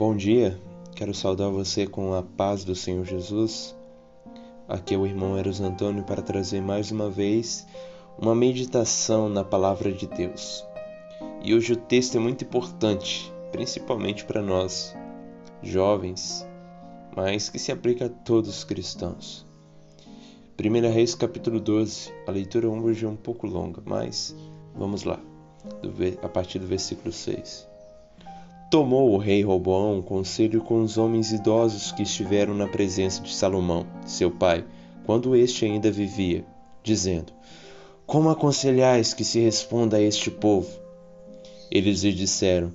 Bom dia, quero saudar você com a paz do Senhor Jesus. Aqui é o irmão Eros Antônio para trazer mais uma vez uma meditação na palavra de Deus. E hoje o texto é muito importante, principalmente para nós, jovens, mas que se aplica a todos os cristãos. 1 Reis capítulo 12, a leitura hoje é um pouco longa, mas vamos lá, a partir do versículo 6. Tomou o rei Roboão conselho com os homens idosos que estiveram na presença de Salomão, seu pai, quando este ainda vivia, dizendo: Como aconselhais que se responda a este povo? Eles lhe disseram: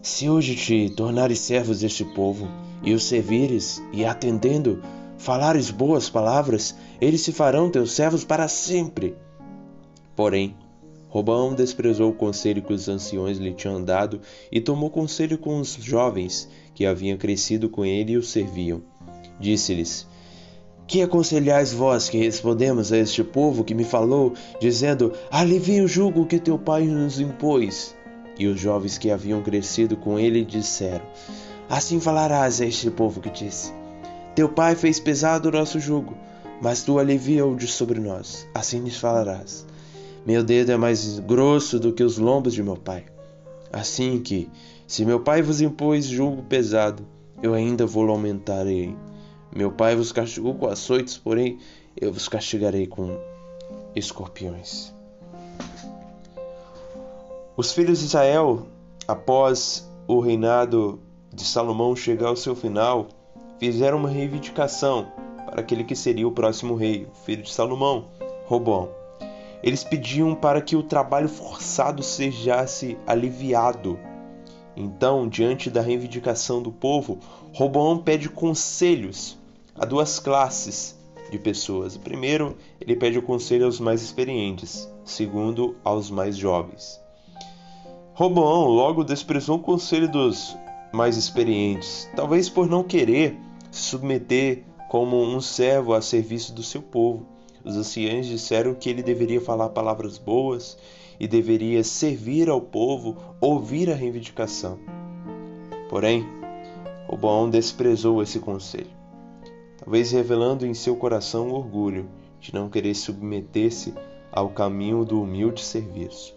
Se hoje te tornares servos deste povo, e os servires, e atendendo, falares boas palavras, eles se farão teus servos para sempre. Porém, Roboão desprezou o conselho que os anciões lhe tinham dado e tomou conselho com os jovens que haviam crescido com ele e o serviam. Disse-lhes: Que aconselhais vós que respondemos a este povo que me falou, dizendo: Alivia o jugo que teu pai nos impôs? E os jovens que haviam crescido com ele disseram: Assim falarás a este povo que disse: Teu pai fez pesado o nosso jugo, mas tu alivia-o de sobre nós. Assim lhes falarás. Meu dedo é mais grosso do que os lombos de meu pai. Assim que, se meu pai vos impôs julgo pesado, eu ainda vou aumentarei. Meu pai vos castigou com açoites, porém eu vos castigarei com escorpiões. Os filhos de Israel, após o reinado de Salomão chegar ao seu final, fizeram uma reivindicação para aquele que seria o próximo rei, o filho de Salomão, Robão. Eles pediam para que o trabalho forçado sejasse aliviado. Então, diante da reivindicação do povo, Roboão pede conselhos a duas classes de pessoas. Primeiro, ele pede o conselho aos mais experientes, segundo, aos mais jovens. Roboão logo desprezou o conselho dos mais experientes, talvez por não querer se submeter como um servo a serviço do seu povo. Os anciãos disseram que ele deveria falar palavras boas e deveria servir ao povo, ouvir a reivindicação. Porém, Roboão desprezou esse conselho, talvez revelando em seu coração o orgulho de não querer submeter-se ao caminho do humilde serviço.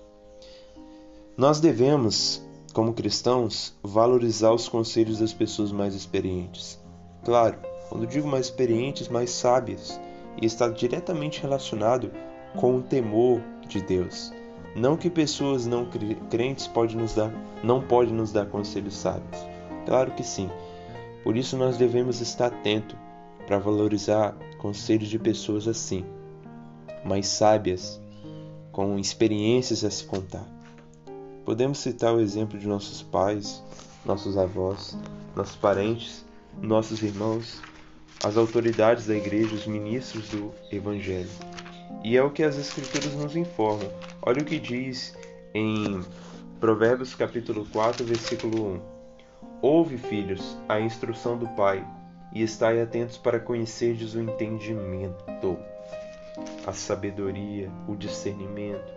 Nós devemos, como cristãos, valorizar os conselhos das pessoas mais experientes. Claro, quando digo mais experientes, mais sábias, e está diretamente relacionado com o temor de Deus. Não que pessoas não crentes pode nos dar, não podem nos dar conselhos sábios. Claro que sim. Por isso nós devemos estar atento para valorizar conselhos de pessoas assim, mais sábias, com experiências a se contar. Podemos citar o exemplo de nossos pais, nossos avós, nossos parentes, nossos irmãos, as autoridades da igreja, os ministros do evangelho. E é o que as escrituras nos informam. Olha o que diz em Provérbios capítulo 4, versículo 1. Ouve, filhos, a instrução do Pai, e estai atentos para conhecerdes o entendimento, a sabedoria, o discernimento.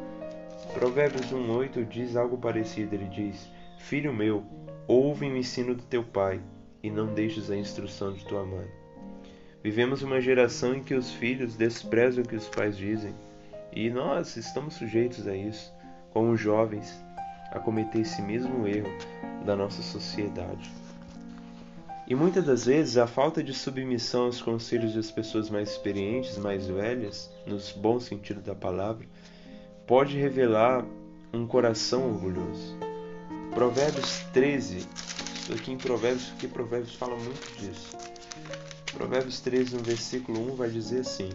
Provérbios 1,8 diz algo parecido. Ele diz: Filho meu, ouve o ensino do teu pai, e não deixes a instrução de tua mãe. Vivemos uma geração em que os filhos desprezam o que os pais dizem, e nós estamos sujeitos a isso, como jovens, a cometer esse mesmo erro da nossa sociedade. E muitas das vezes a falta de submissão aos conselhos das pessoas mais experientes, mais velhas, nos bom sentido da palavra, pode revelar um coração orgulhoso. Provérbios 13, estou aqui em Provérbios porque Provérbios fala muito disso. Provérbios 13, no versículo 1, vai dizer assim: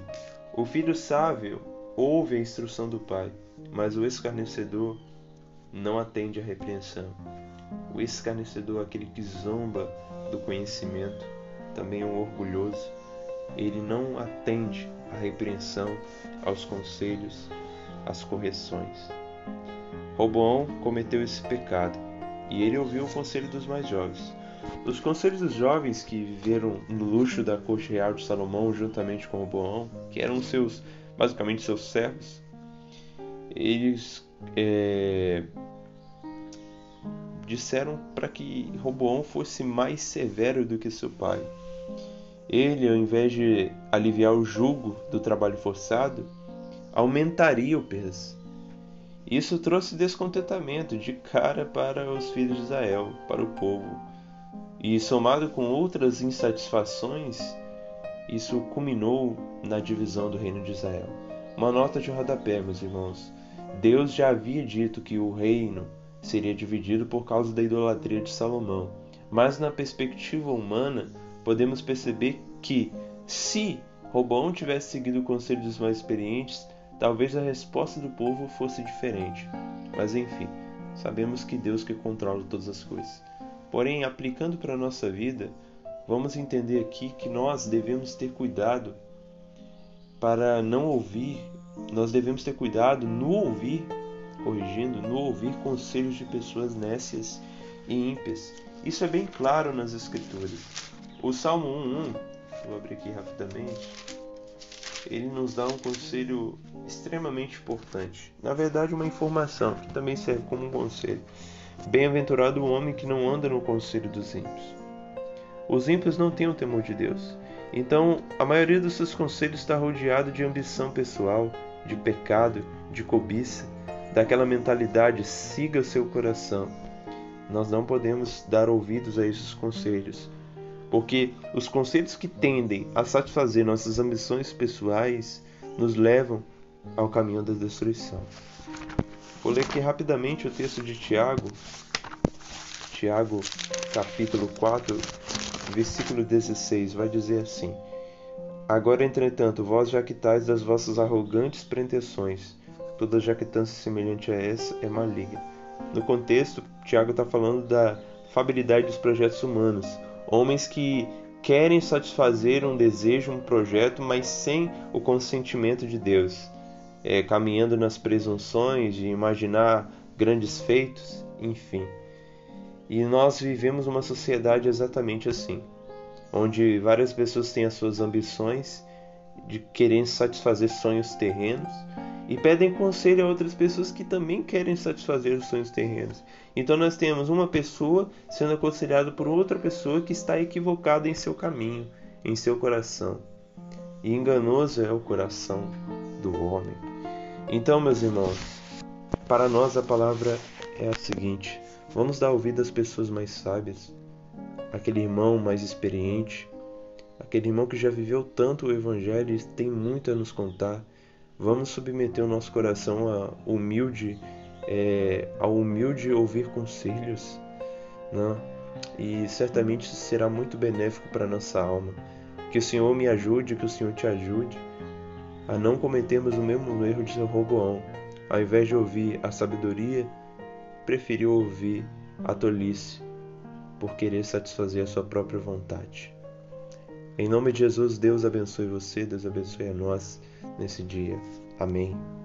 O filho sábio ouve a instrução do pai, mas o escarnecedor não atende à repreensão. O escarnecedor, aquele que zomba do conhecimento, também é um orgulhoso. Ele não atende à repreensão, aos conselhos, às correções. Roboão cometeu esse pecado e ele ouviu o conselho dos mais jovens. Os conselhos dos jovens que viveram no luxo da corte real de Salomão juntamente com Roboão, que eram seus basicamente seus servos, eles é, disseram para que Roboão fosse mais severo do que seu pai. Ele, ao invés de aliviar o jugo do trabalho forçado, aumentaria o peso. Isso trouxe descontentamento de cara para os filhos de Israel, para o povo. E somado com outras insatisfações, isso culminou na divisão do reino de Israel. Uma nota de rodapé, meus irmãos. Deus já havia dito que o reino seria dividido por causa da idolatria de Salomão. Mas na perspectiva humana, podemos perceber que, se Roboão tivesse seguido o conselho dos mais experientes, talvez a resposta do povo fosse diferente. Mas enfim, sabemos que Deus que controla todas as coisas. Porém, aplicando para a nossa vida, vamos entender aqui que nós devemos ter cuidado para não ouvir, nós devemos ter cuidado no ouvir, corrigindo, no ouvir conselhos de pessoas nécias e ímpias. Isso é bem claro nas Escrituras. O Salmo 1:1, vou abrir aqui rapidamente, ele nos dá um conselho extremamente importante. Na verdade, uma informação que também serve como um conselho. Bem-aventurado o homem que não anda no conselho dos ímpios. Os ímpios não têm o temor de Deus. Então, a maioria dos seus conselhos está rodeado de ambição pessoal, de pecado, de cobiça, daquela mentalidade siga o seu coração. Nós não podemos dar ouvidos a esses conselhos, porque os conselhos que tendem a satisfazer nossas ambições pessoais nos levam ao caminho da destruição. Vou ler aqui rapidamente o texto de Tiago, Tiago, capítulo 4, versículo 16, vai dizer assim: Agora, entretanto, vós jactais das vossas arrogantes pretensões, toda jactância semelhante a essa é maligna. No contexto, Tiago está falando da fabilidade dos projetos humanos, Homens que querem satisfazer um desejo, um projeto, mas sem o consentimento de Deus, é, caminhando nas presunções de imaginar grandes feitos, enfim. E nós vivemos uma sociedade exatamente assim, onde várias pessoas têm as suas ambições de querer satisfazer sonhos terrenos e pedem conselho a outras pessoas que também querem satisfazer os sonhos terrenos. Então nós temos uma pessoa sendo aconselhada por outra pessoa que está equivocada em seu caminho, em seu coração. E enganoso é o coração do homem. Então, meus irmãos, para nós a palavra é a seguinte: vamos dar ouvido às pessoas mais sábias, aquele irmão mais experiente, aquele irmão que já viveu tanto o evangelho e tem muito a nos contar Vamos submeter o nosso coração a humilde, é, ao humilde ouvir conselhos, né? e certamente será muito benéfico para nossa alma. Que o Senhor me ajude, que o Senhor te ajude a não cometermos o mesmo erro de Roboão. Ao invés de ouvir a sabedoria, preferiu ouvir a tolice por querer satisfazer a sua própria vontade. Em nome de Jesus, Deus abençoe você, Deus abençoe a nós nesse dia. Amém.